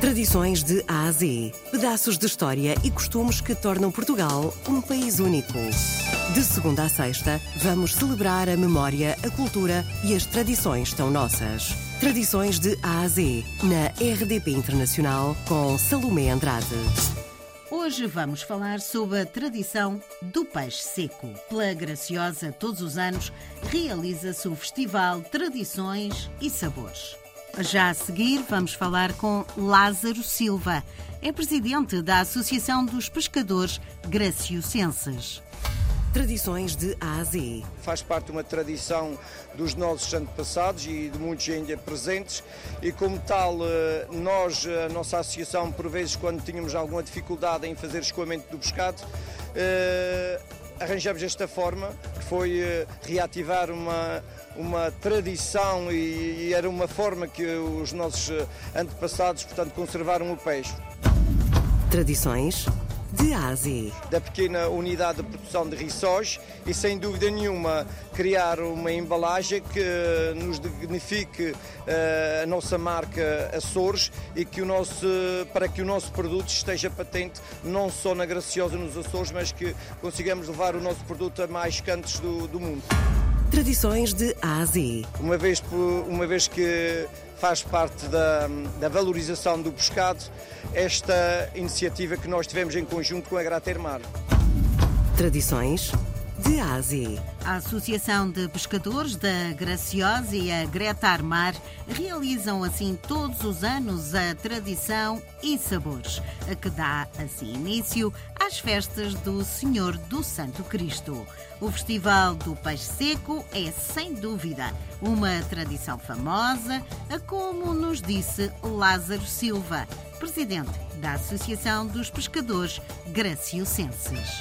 Tradições de A a Z. Pedaços de história e costumes que tornam Portugal um país único. De segunda a sexta, vamos celebrar a memória, a cultura e as tradições tão nossas. Tradições de A a Z, na RDP Internacional, com Salomé Andrade. Hoje vamos falar sobre a tradição do peixe seco. Pela Graciosa, todos os anos, realiza-se o Festival Tradições e Sabores. Já a seguir, vamos falar com Lázaro Silva. É presidente da Associação dos Pescadores Graciosenses. Tradições de A a Z. Faz parte de uma tradição dos nossos antepassados e de muitos ainda presentes e como tal eh, nós, a nossa associação, por vezes quando tínhamos alguma dificuldade em fazer escoamento do pescado, eh, arranjamos esta forma, foi eh, reativar uma, uma tradição e, e era uma forma que os nossos antepassados, portanto, conservaram o peixe. Tradições de A a Z. da pequena unidade de produção de rissóis e sem dúvida nenhuma criar uma embalagem que nos dignifique eh, a nossa marca Açores e que o nosso, para que o nosso produto esteja patente não só na Graciosa nos Açores, mas que consigamos levar o nosso produto a mais cantos do, do mundo. Tradições de A a Z. Uma vez, uma vez que faz parte da, da valorização do pescado, esta iniciativa que nós tivemos em conjunto com a Gratermar. Tradições de A. A Associação de Pescadores da Graciosa e a Greta Armar realizam assim todos os anos a tradição e sabores, a que dá assim início às festas do Senhor do Santo Cristo. O Festival do Peixe Seco é, sem dúvida, uma tradição famosa, a como nos disse Lázaro Silva, presidente da Associação dos Pescadores Graciosenses.